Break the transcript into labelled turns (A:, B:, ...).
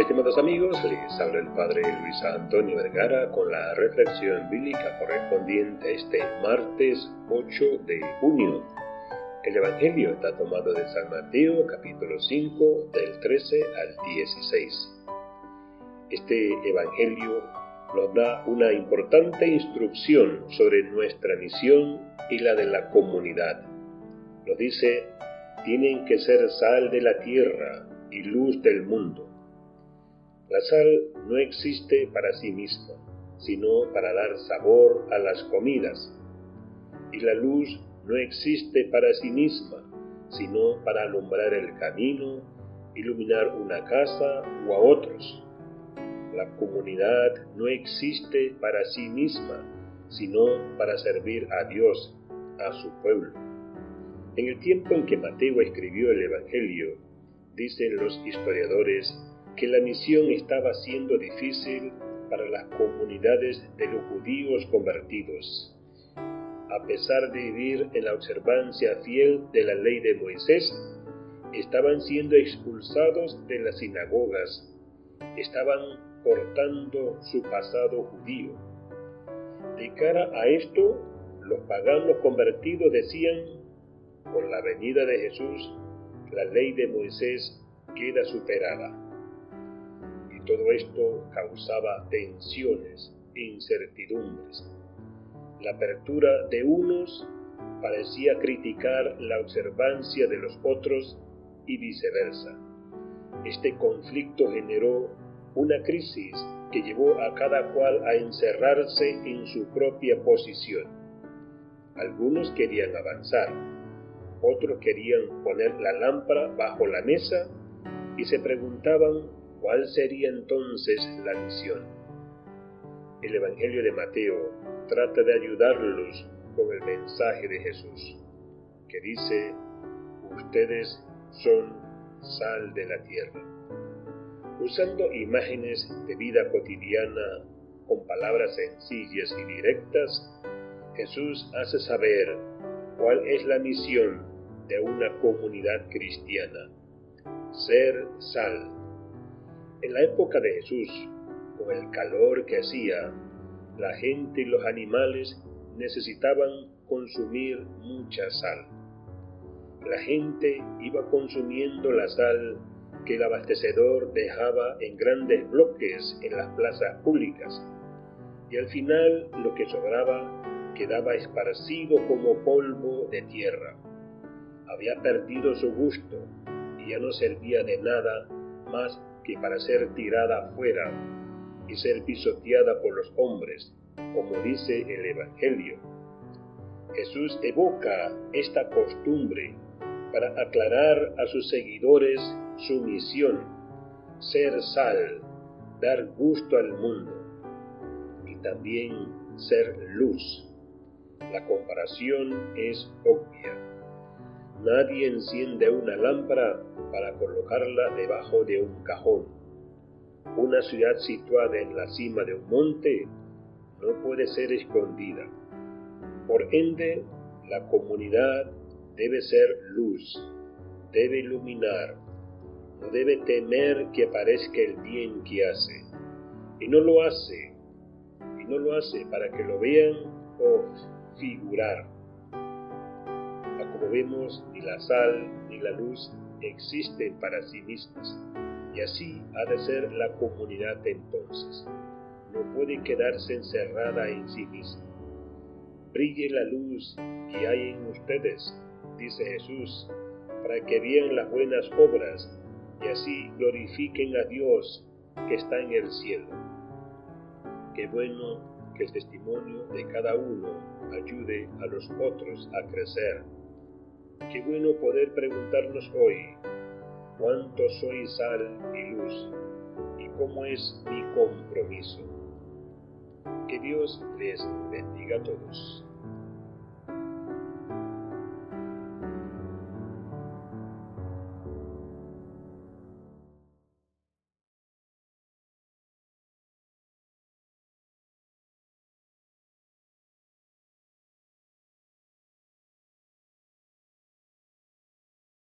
A: Estimados amigos, les habla el Padre Luis Antonio Vergara con la reflexión bíblica correspondiente a este martes 8 de junio. El Evangelio está tomado de San Mateo capítulo 5 del 13 al 16. Este Evangelio nos da una importante instrucción sobre nuestra misión y la de la comunidad. Nos dice, tienen que ser sal de la tierra y luz del mundo. La sal no existe para sí misma, sino para dar sabor a las comidas. Y la luz no existe para sí misma, sino para alumbrar el camino, iluminar una casa o a otros. La comunidad no existe para sí misma, sino para servir a Dios, a su pueblo. En el tiempo en que Mateo escribió el Evangelio, dicen los historiadores que la misión estaba siendo difícil para las comunidades de los judíos convertidos. A pesar de vivir en la observancia fiel de la ley de Moisés, estaban siendo expulsados de las sinagogas, estaban cortando su pasado judío. De cara a esto, los paganos convertidos decían, con la venida de Jesús, la ley de Moisés queda superada. Todo esto causaba tensiones e incertidumbres. La apertura de unos parecía criticar la observancia de los otros y viceversa. Este conflicto generó una crisis que llevó a cada cual a encerrarse en su propia posición. Algunos querían avanzar, otros querían poner la lámpara bajo la mesa y se preguntaban cuál sería entonces la misión. El Evangelio de Mateo trata de ayudarlos con el mensaje de Jesús, que dice, ustedes son sal de la tierra. Usando imágenes de vida cotidiana con palabras sencillas y directas, Jesús hace saber cuál es la misión de una comunidad cristiana, ser sal. En la época de Jesús, con el calor que hacía, la gente y los animales necesitaban consumir mucha sal. La gente iba consumiendo la sal que el abastecedor dejaba en grandes bloques en las plazas públicas, y al final lo que sobraba quedaba esparcido como polvo de tierra había perdido su gusto y ya no servía de nada más que para ser tirada afuera y ser pisoteada por los hombres, como dice el Evangelio. Jesús evoca esta costumbre para aclarar a sus seguidores su misión, ser sal, dar gusto al mundo y también ser luz. La comparación es obvia. Nadie enciende una lámpara para colocarla debajo de un cajón. Una ciudad situada en la cima de un monte no puede ser escondida. Por ende, la comunidad debe ser luz, debe iluminar, no debe temer que aparezca el bien que hace. Y no lo hace, y no lo hace para que lo vean o figurar como vemos, ni la sal ni la luz existen para sí mismas, y así ha de ser la comunidad entonces. No puede quedarse encerrada en sí misma. Brille la luz que hay en ustedes, dice Jesús, para que vean las buenas obras y así glorifiquen a Dios que está en el cielo. Qué bueno que el testimonio de cada uno ayude a los otros a crecer Qué bueno poder preguntarnos hoy, ¿cuánto soy sal y luz? ¿Y cómo es mi compromiso? Que Dios les bendiga a todos.